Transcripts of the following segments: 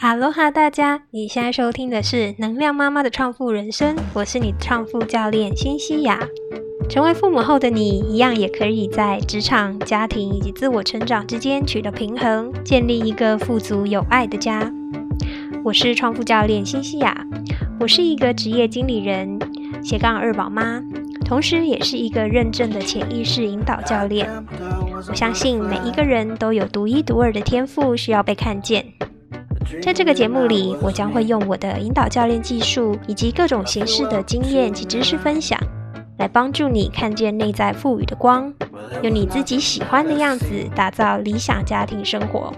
哈喽哈，大家！你现在收听的是《能量妈妈的创富人生》，我是你的创富教练辛西亚。成为父母后的你，一样也可以在职场、家庭以及自我成长之间取得平衡，建立一个富足有爱的家。我是创富教练辛西亚，我是一个职业经理人、斜杠二宝妈，同时也是一个认证的潜意识引导教练。我相信每一个人都有独一独二的天赋，需要被看见。在这个节目里，我将会用我的引导教练技术以及各种形式的经验及知识分享，来帮助你看见内在赋予的光，用你自己喜欢的样子打造理想家庭生活。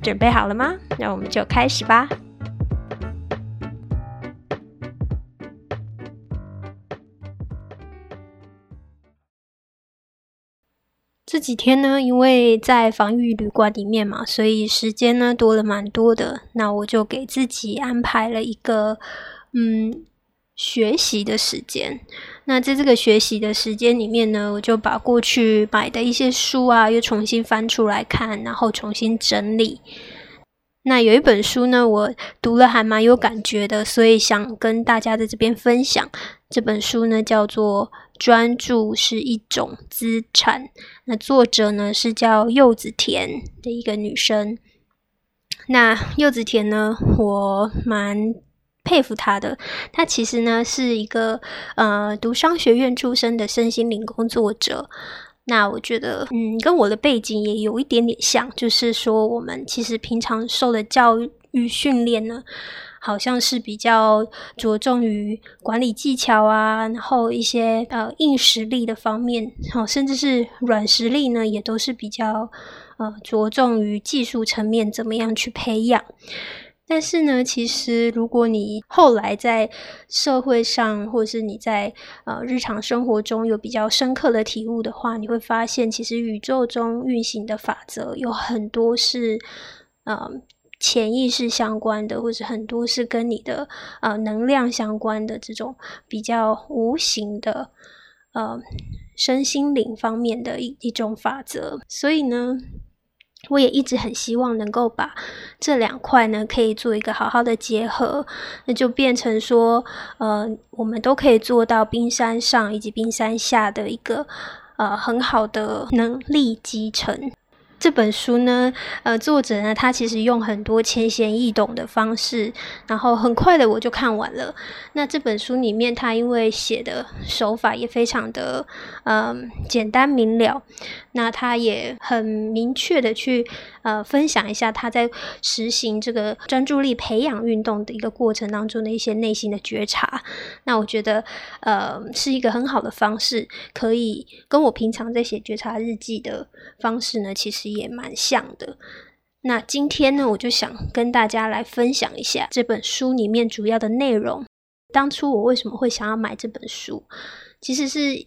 准备好了吗？那我们就开始吧。这几天呢，因为在防御旅馆里面嘛，所以时间呢多了蛮多的。那我就给自己安排了一个嗯学习的时间。那在这个学习的时间里面呢，我就把过去买的一些书啊，又重新翻出来看，然后重新整理。那有一本书呢，我读了还蛮有感觉的，所以想跟大家在这边分享。这本书呢，叫做。专注是一种资产。那作者呢是叫柚子田的一个女生。那柚子田呢，我蛮佩服她的。她其实呢是一个呃读商学院出身的身心灵工作者。那我觉得，嗯，跟我的背景也有一点点像，就是说我们其实平常受的教育训练呢。好像是比较着重于管理技巧啊，然后一些呃硬实力的方面，好，甚至是软实力呢，也都是比较呃着重于技术层面怎么样去培养。但是呢，其实如果你后来在社会上，或者是你在呃日常生活中有比较深刻的体悟的话，你会发现，其实宇宙中运行的法则有很多是嗯。潜意识相关的，或者很多是跟你的呃能量相关的这种比较无形的呃身心灵方面的一一种法则。所以呢，我也一直很希望能够把这两块呢可以做一个好好的结合，那就变成说呃我们都可以做到冰山上以及冰山下的一个呃很好的能力集成。这本书呢，呃，作者呢，他其实用很多浅显易懂的方式，然后很快的我就看完了。那这本书里面，他因为写的手法也非常的，嗯，简单明了。那他也很明确的去，呃，分享一下他在实行这个专注力培养运动的一个过程当中的一些内心的觉察。那我觉得，呃，是一个很好的方式，可以跟我平常在写觉察日记的方式呢，其实。也蛮像的。那今天呢，我就想跟大家来分享一下这本书里面主要的内容。当初我为什么会想要买这本书？其实是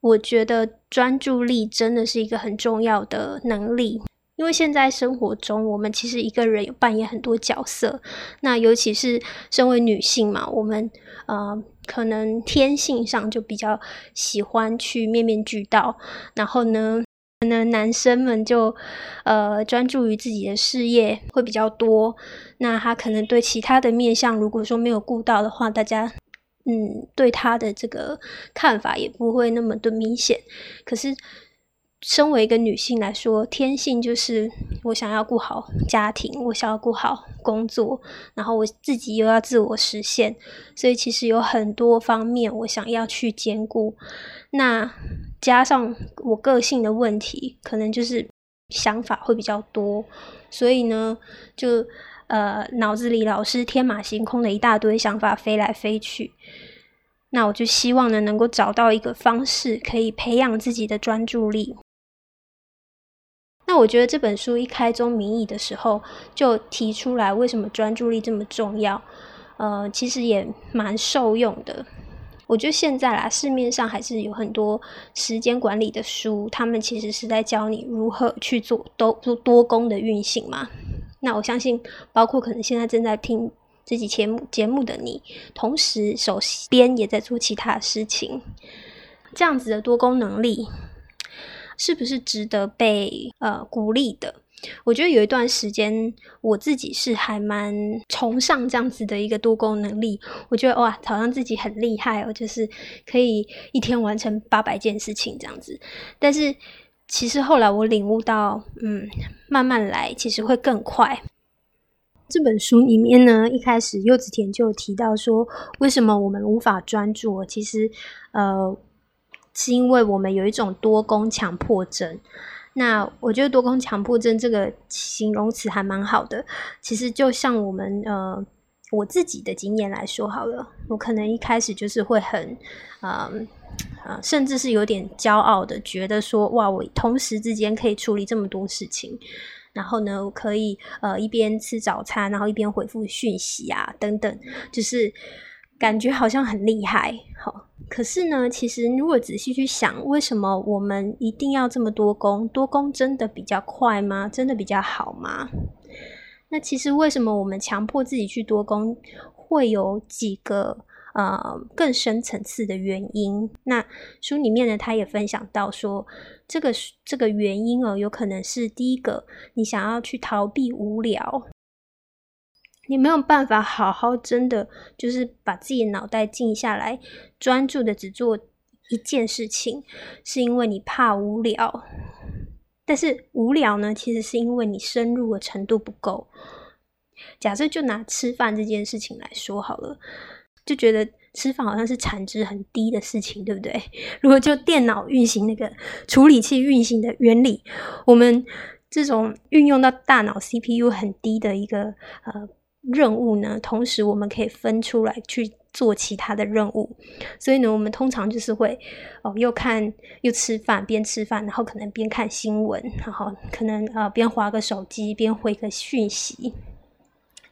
我觉得专注力真的是一个很重要的能力。因为现在生活中，我们其实一个人有扮演很多角色。那尤其是身为女性嘛，我们呃可能天性上就比较喜欢去面面俱到。然后呢？可能男生们就呃专注于自己的事业会比较多，那他可能对其他的面相，如果说没有顾到的话，大家嗯对他的这个看法也不会那么的明显。可是身为一个女性来说，天性就是我想要顾好家庭，我想要顾好工作，然后我自己又要自我实现，所以其实有很多方面我想要去兼顾。那加上我个性的问题，可能就是想法会比较多，所以呢，就呃脑子里老是天马行空的一大堆想法飞来飞去。那我就希望呢，能够找到一个方式，可以培养自己的专注力。那我觉得这本书一开宗明义的时候，就提出来为什么专注力这么重要，呃，其实也蛮受用的。我觉得现在啦，市面上还是有很多时间管理的书，他们其实是在教你如何去做多做多工的运行嘛。那我相信，包括可能现在正在听这期节目节目的你，同时手边也在做其他事情，这样子的多工能力，是不是值得被呃鼓励的？我觉得有一段时间，我自己是还蛮崇尚这样子的一个多功能力。我觉得哇，好像自己很厉害哦，就是可以一天完成八百件事情这样子。但是其实后来我领悟到，嗯，慢慢来其实会更快。这本书里面呢，一开始柚子田就提到说，为什么我们无法专注？其实，呃，是因为我们有一种多功强迫症。那我觉得多功强迫症这个形容词还蛮好的。其实就像我们呃我自己的经验来说好了，我可能一开始就是会很呃呃，甚至是有点骄傲的，觉得说哇，我同时之间可以处理这么多事情，然后呢，我可以呃一边吃早餐，然后一边回复讯息啊等等，就是感觉好像很厉害，好。可是呢，其实如果仔细去想，为什么我们一定要这么多工？多工真的比较快吗？真的比较好吗？那其实为什么我们强迫自己去多工，会有几个呃更深层次的原因？那书里面呢，他也分享到说，这个这个原因哦，有可能是第一个，你想要去逃避无聊。你没有办法好好真的就是把自己的脑袋静下来，专注的只做一件事情，是因为你怕无聊。但是无聊呢，其实是因为你深入的程度不够。假设就拿吃饭这件事情来说好了，就觉得吃饭好像是产值很低的事情，对不对？如果就电脑运行那个处理器运行的原理，我们这种运用到大脑 CPU 很低的一个呃。任务呢？同时我们可以分出来去做其他的任务，所以呢，我们通常就是会哦，又看又吃饭，边吃饭，然后可能边看新闻，然后可能呃边划个手机，边回个讯息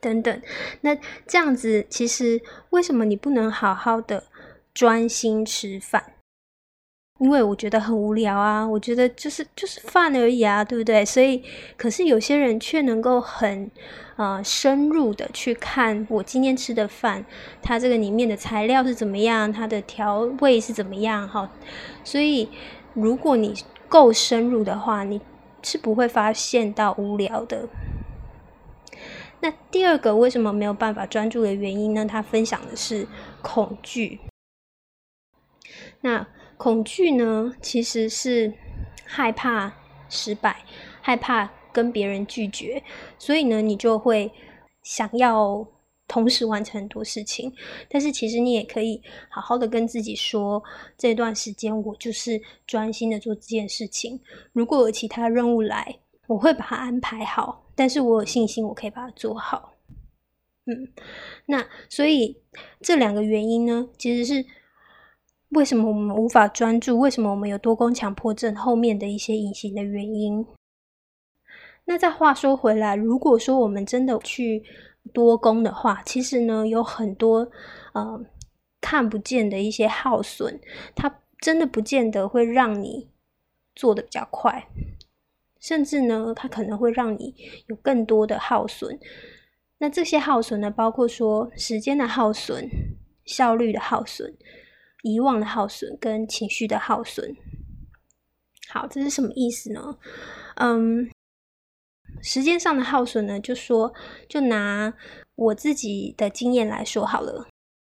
等等。那这样子，其实为什么你不能好好的专心吃饭？因为我觉得很无聊啊，我觉得就是就是饭而已啊，对不对？所以，可是有些人却能够很呃深入的去看我今天吃的饭，它这个里面的材料是怎么样，它的调味是怎么样哈。所以，如果你够深入的话，你是不会发现到无聊的。那第二个为什么没有办法专注的原因呢？他分享的是恐惧。那恐惧呢，其实是害怕失败，害怕跟别人拒绝，所以呢，你就会想要同时完成很多事情。但是其实你也可以好好的跟自己说，这段时间我就是专心的做这件事情。如果有其他任务来，我会把它安排好，但是我有信心我可以把它做好。嗯，那所以这两个原因呢，其实是。为什么我们无法专注？为什么我们有多工强迫症？后面的一些隐形的原因。那再话说回来，如果说我们真的去多工的话，其实呢有很多呃看不见的一些耗损，它真的不见得会让你做的比较快，甚至呢它可能会让你有更多的耗损。那这些耗损呢，包括说时间的耗损、效率的耗损。遗忘的耗损跟情绪的耗损，好，这是什么意思呢？嗯，时间上的耗损呢，就说就拿我自己的经验来说好了。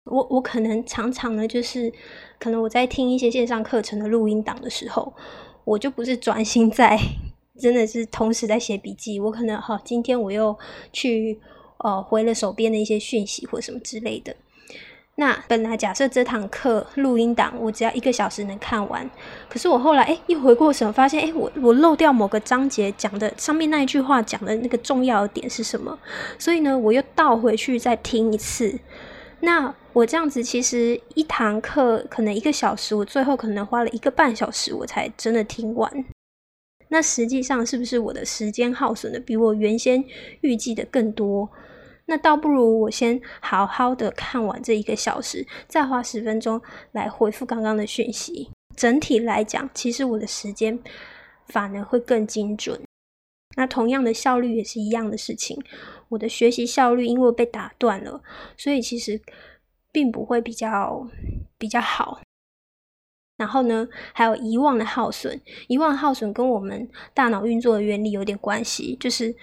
我我可能常常呢，就是可能我在听一些线上课程的录音档的时候，我就不是专心在，真的是同时在写笔记。我可能好，今天我又去呃回了手边的一些讯息或什么之类的。那本来假设这堂课录音档我只要一个小时能看完，可是我后来哎一回过神发现哎我我漏掉某个章节讲的上面那一句话讲的那个重要的点是什么？所以呢我又倒回去再听一次。那我这样子其实一堂课可能一个小时，我最后可能花了一个半小时我才真的听完。那实际上是不是我的时间耗损的比我原先预计的更多？那倒不如我先好好的看完这一个小时，再花十分钟来回复刚刚的讯息。整体来讲，其实我的时间反而会更精准。那同样的效率也是一样的事情。我的学习效率因为被打断了，所以其实并不会比较比较好。然后呢，还有遗忘的耗损，遗忘耗损跟我们大脑运作的原理有点关系，就是。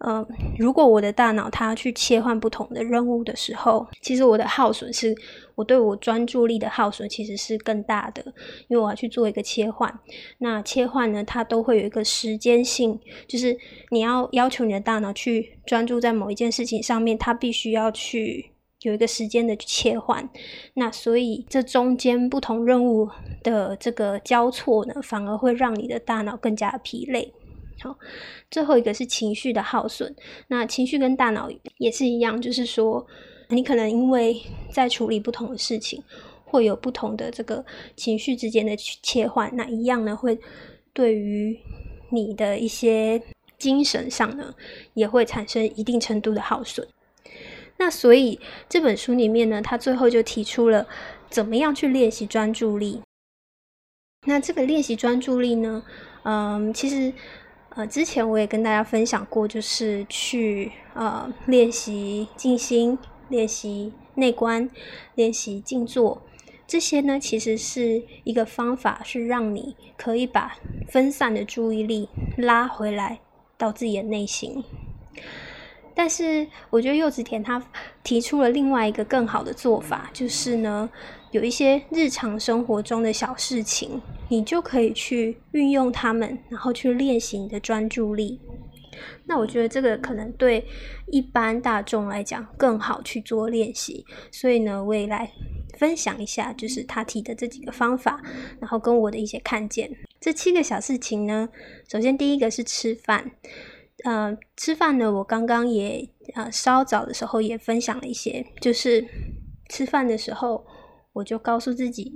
呃，如果我的大脑它去切换不同的任务的时候，其实我的耗损是，我对我专注力的耗损其实是更大的，因为我要去做一个切换。那切换呢，它都会有一个时间性，就是你要要求你的大脑去专注在某一件事情上面，它必须要去有一个时间的切换。那所以这中间不同任务的这个交错呢，反而会让你的大脑更加疲累。好，最后一个是情绪的耗损。那情绪跟大脑也是一样，就是说，你可能因为在处理不同的事情，会有不同的这个情绪之间的切换。那一样呢，会对于你的一些精神上呢，也会产生一定程度的耗损。那所以这本书里面呢，他最后就提出了怎么样去练习专注力。那这个练习专注力呢，嗯，其实。呃，之前我也跟大家分享过，就是去呃练习静心、练习内观、练习静坐，这些呢其实是一个方法，是让你可以把分散的注意力拉回来到自己的内心。但是我觉得柚子田他提出了另外一个更好的做法，就是呢。有一些日常生活中的小事情，你就可以去运用它们，然后去练习你的专注力。那我觉得这个可能对一般大众来讲更好去做练习。所以呢，我也来分享一下，就是他提的这几个方法，然后跟我的一些看见。这七个小事情呢，首先第一个是吃饭。呃，吃饭呢，我刚刚也呃稍早的时候也分享了一些，就是吃饭的时候。我就告诉自己，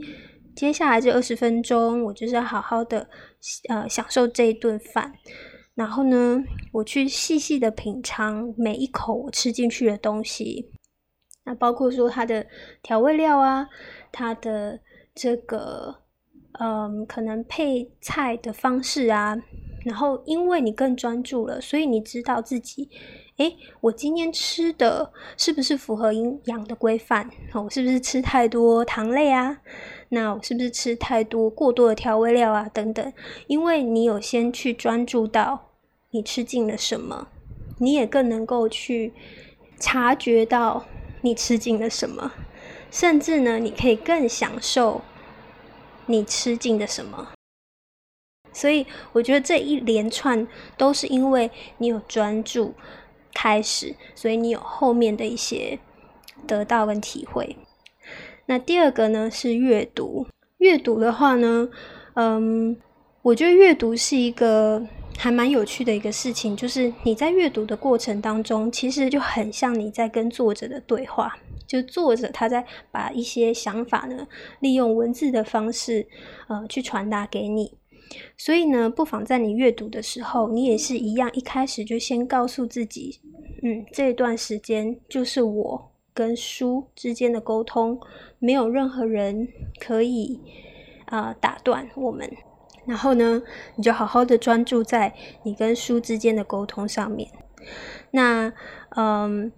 接下来这二十分钟，我就是要好好的呃享受这一顿饭。然后呢，我去细细的品尝每一口我吃进去的东西。那包括说它的调味料啊，它的这个嗯可能配菜的方式啊。然后因为你更专注了，所以你知道自己。诶，我今天吃的是不是符合营养的规范？我是不是吃太多糖类啊？那我是不是吃太多过多的调味料啊？等等，因为你有先去专注到你吃进了什么，你也更能够去察觉到你吃进了什么，甚至呢，你可以更享受你吃进的什么。所以，我觉得这一连串都是因为你有专注。开始，所以你有后面的一些得到跟体会。那第二个呢是阅读。阅读的话呢，嗯，我觉得阅读是一个还蛮有趣的一个事情。就是你在阅读的过程当中，其实就很像你在跟作者的对话。就作者他在把一些想法呢，利用文字的方式，呃，去传达给你。所以呢，不妨在你阅读的时候，你也是一样，一开始就先告诉自己，嗯，这段时间就是我跟书之间的沟通，没有任何人可以啊打断我们。然后呢，你就好好的专注在你跟书之间的沟通上面。那，嗯，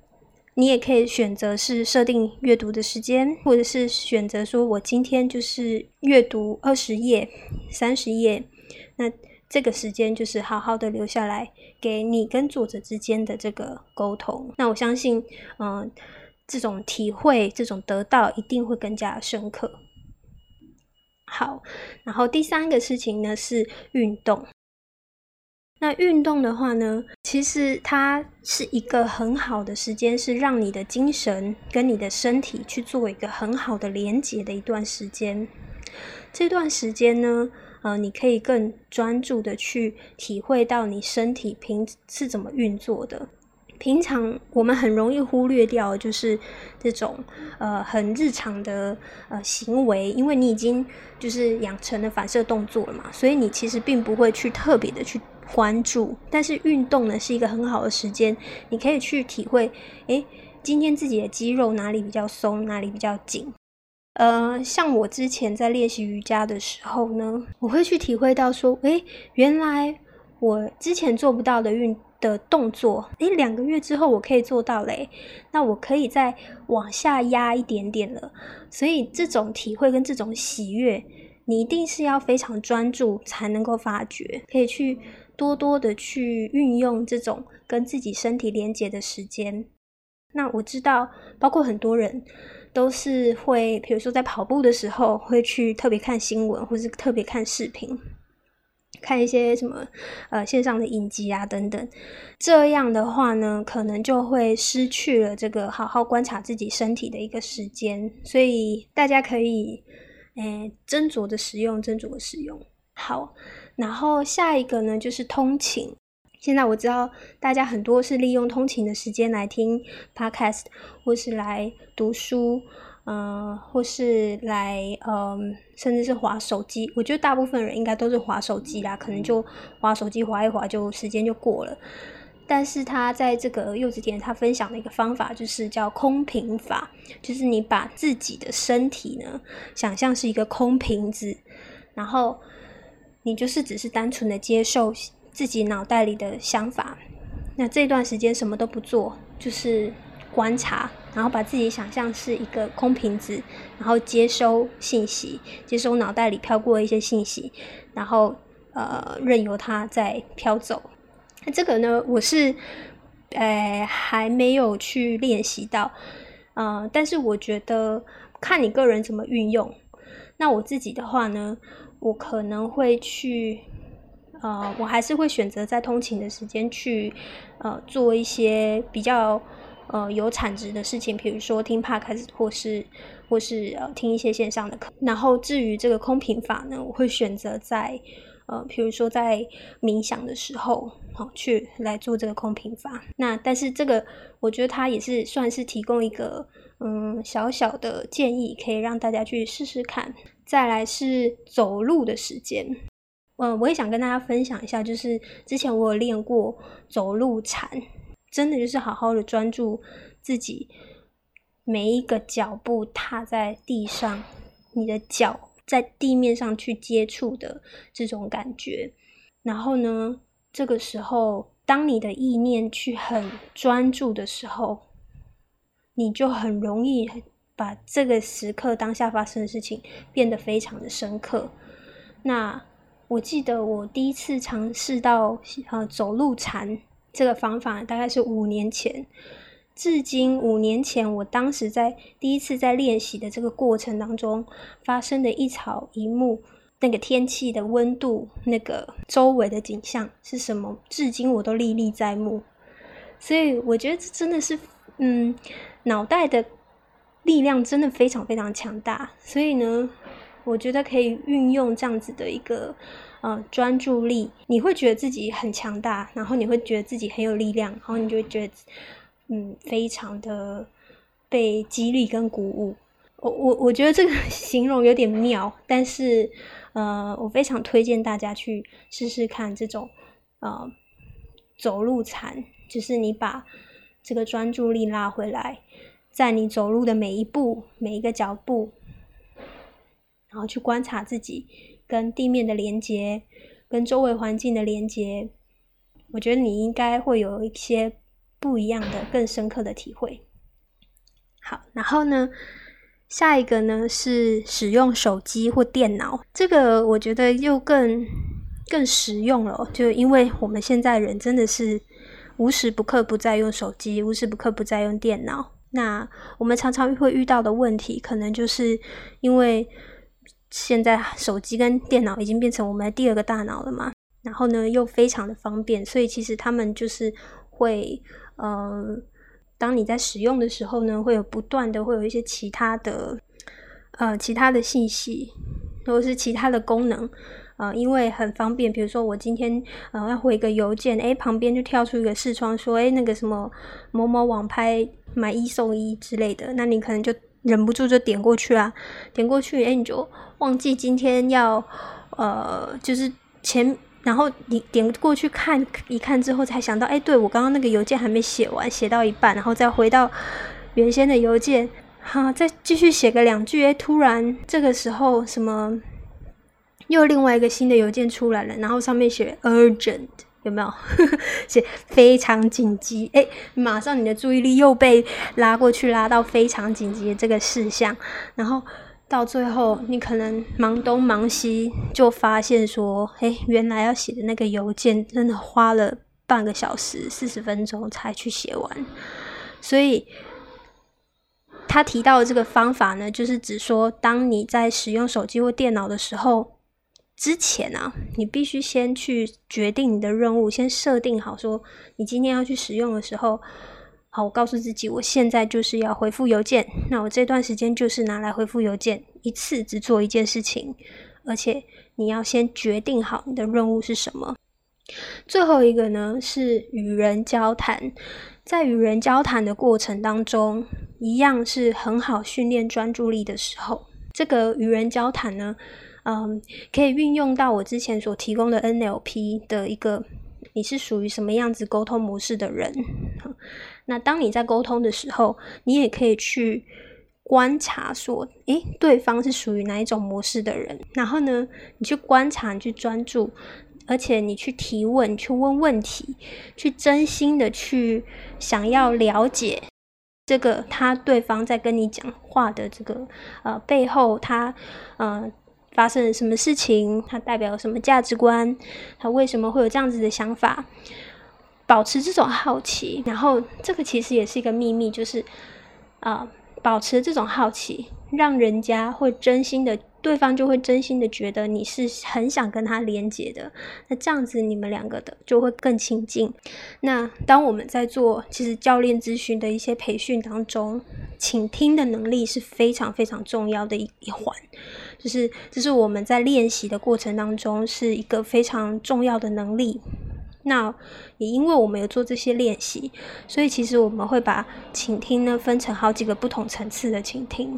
你也可以选择是设定阅读的时间，或者是选择说我今天就是阅读二十页、三十页。那这个时间就是好好的留下来，给你跟作者之间的这个沟通。那我相信，嗯，这种体会、这种得到一定会更加深刻。好，然后第三个事情呢是运动。那运动的话呢，其实它是一个很好的时间，是让你的精神跟你的身体去做一个很好的连接的一段时间。这段时间呢。呃，你可以更专注的去体会到你身体平是怎么运作的。平常我们很容易忽略掉，就是这种呃很日常的呃行为，因为你已经就是养成了反射动作了嘛，所以你其实并不会去特别的去关注。但是运动呢，是一个很好的时间，你可以去体会，诶，今天自己的肌肉哪里比较松，哪里比较紧。呃，像我之前在练习瑜伽的时候呢，我会去体会到说，诶，原来我之前做不到的运的动作，诶，两个月之后我可以做到嘞，那我可以再往下压一点点了。所以这种体会跟这种喜悦，你一定是要非常专注才能够发觉，可以去多多的去运用这种跟自己身体连接的时间。那我知道，包括很多人都是会，比如说在跑步的时候，会去特别看新闻，或是特别看视频，看一些什么呃线上的影集啊等等。这样的话呢，可能就会失去了这个好好观察自己身体的一个时间。所以大家可以诶斟酌的使用，斟酌的使用。好，然后下一个呢，就是通勤。现在我知道大家很多是利用通勤的时间来听 podcast，或是来读书，嗯，或是来，嗯，甚至是划手机。我觉得大部分人应该都是划手机啦，可能就划手机划一划就时间就过了。但是他在这个柚子田他分享的一个方法就是叫空瓶法，就是你把自己的身体呢想象是一个空瓶子，然后你就是只是单纯的接受。自己脑袋里的想法，那这段时间什么都不做，就是观察，然后把自己想象是一个空瓶子，然后接收信息，接收脑袋里飘过的一些信息，然后呃任由它在飘走。那这个呢，我是呃还没有去练习到，呃，但是我觉得看你个人怎么运用。那我自己的话呢，我可能会去。呃，我还是会选择在通勤的时间去，呃，做一些比较呃有产值的事情，比如说听 podcast 或是或是呃听一些线上的课。然后至于这个空瓶法呢，我会选择在呃，比如说在冥想的时候，好去来做这个空瓶法。那但是这个我觉得它也是算是提供一个嗯小小的建议，可以让大家去试试看。再来是走路的时间。嗯，我也想跟大家分享一下，就是之前我有练过走路禅，真的就是好好的专注自己每一个脚步踏在地上，你的脚在地面上去接触的这种感觉。然后呢，这个时候，当你的意念去很专注的时候，你就很容易把这个时刻当下发生的事情变得非常的深刻。那我记得我第一次尝试到呃走路禅这个方法，大概是五年前。至今五年前，我当时在第一次在练习的这个过程当中发生的一草一木，那个天气的温度，那个周围的景象是什么，至今我都历历在目。所以我觉得这真的是，嗯，脑袋的力量真的非常非常强大。所以呢。我觉得可以运用这样子的一个呃专注力，你会觉得自己很强大，然后你会觉得自己很有力量，然后你就会觉得嗯非常的被激励跟鼓舞。我我我觉得这个 形容有点妙，但是呃我非常推荐大家去试试看这种呃走路禅，就是你把这个专注力拉回来，在你走路的每一步每一个脚步。然后去观察自己跟地面的连接，跟周围环境的连接，我觉得你应该会有一些不一样的、更深刻的体会。好，然后呢，下一个呢是使用手机或电脑，这个我觉得又更更实用了，就因为我们现在人真的是无时不刻不在用手机，无时不刻不在用电脑。那我们常常会遇到的问题，可能就是因为。现在手机跟电脑已经变成我们的第二个大脑了嘛，然后呢又非常的方便，所以其实他们就是会，呃，当你在使用的时候呢，会有不断的会有一些其他的，呃，其他的信息或者是其他的功能，呃，因为很方便，比如说我今天呃要回个邮件，诶，旁边就跳出一个视窗说，诶，那个什么某某网拍买一送一之类的，那你可能就。忍不住就点过去啊，点过去，哎，你就忘记今天要，呃，就是前，然后你点过去看一看之后，才想到，哎，对我刚刚那个邮件还没写完，写到一半，然后再回到原先的邮件，哈，再继续写个两句，哎，突然这个时候什么，又另外一个新的邮件出来了，然后上面写 urgent。有没有 写非常紧急？哎，马上你的注意力又被拉过去，拉到非常紧急的这个事项，然后到最后你可能忙东忙西，就发现说，哎，原来要写的那个邮件真的花了半个小时、四十分钟才去写完。所以他提到的这个方法呢，就是指说，当你在使用手机或电脑的时候，之前啊，你必须先去决定你的任务，先设定好说，你今天要去使用的时候。好，我告诉自己，我现在就是要回复邮件。那我这段时间就是拿来回复邮件，一次只做一件事情，而且你要先决定好你的任务是什么。最后一个呢是与人交谈，在与人交谈的过程当中，一样是很好训练专注力的时候。这个与人交谈呢，嗯，可以运用到我之前所提供的 NLP 的一个。你是属于什么样子沟通模式的人？那当你在沟通的时候，你也可以去观察，说，诶，对方是属于哪一种模式的人？然后呢，你去观察，你去专注，而且你去提问，去问问题，去真心的去想要了解这个他对方在跟你讲话的这个呃背后，他呃。发生了什么事情？它代表什么价值观？他为什么会有这样子的想法？保持这种好奇，然后这个其实也是一个秘密，就是啊，保持这种好奇，让人家会真心的，对方就会真心的觉得你是很想跟他连接的。那这样子，你们两个的就会更亲近。那当我们在做其实教练咨询的一些培训当中，倾听的能力是非常非常重要的一一环。就是，这是我们在练习的过程当中是一个非常重要的能力。那也因为我们有做这些练习，所以其实我们会把倾听呢分成好几个不同层次的倾听。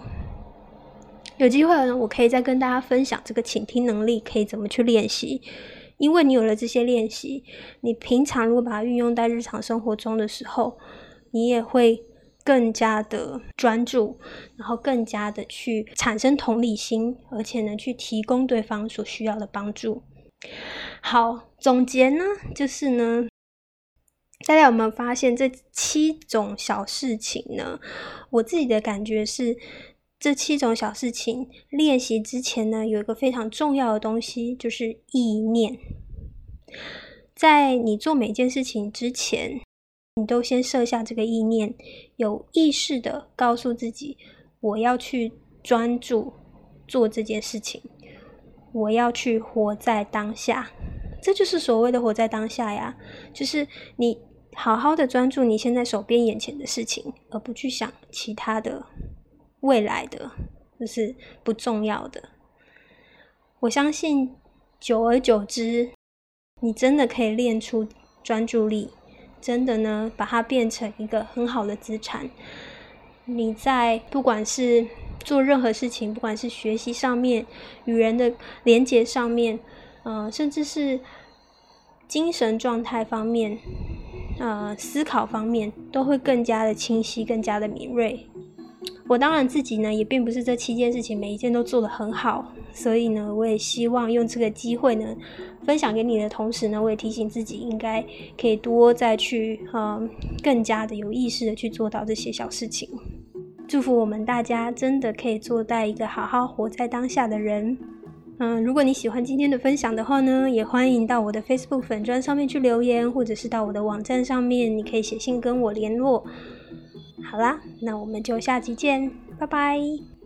有机会呢，我可以再跟大家分享这个倾听能力可以怎么去练习。因为你有了这些练习，你平常如果把它运用在日常生活中的时候，你也会。更加的专注，然后更加的去产生同理心，而且呢，去提供对方所需要的帮助。好，总结呢，就是呢，大家有没有发现这七种小事情呢？我自己的感觉是，这七种小事情练习之前呢，有一个非常重要的东西，就是意念。在你做每件事情之前。你都先设下这个意念，有意识的告诉自己，我要去专注做这件事情，我要去活在当下，这就是所谓的活在当下呀，就是你好好的专注你现在手边眼前的事情，而不去想其他的未来的，这是不重要的。我相信，久而久之，你真的可以练出专注力。真的呢，把它变成一个很好的资产。你在不管是做任何事情，不管是学习上面、与人的连接上面，呃，甚至是精神状态方面、呃，思考方面，都会更加的清晰，更加的敏锐。我当然自己呢，也并不是这七件事情每一件都做得很好，所以呢，我也希望用这个机会呢，分享给你的同时呢，我也提醒自己应该可以多再去，嗯，更加的有意识的去做到这些小事情。祝福我们大家真的可以做到一个好好活在当下的人。嗯，如果你喜欢今天的分享的话呢，也欢迎到我的 Facebook 粉砖上面去留言，或者是到我的网站上面，你可以写信跟我联络。好啦，那我们就下期见，拜拜。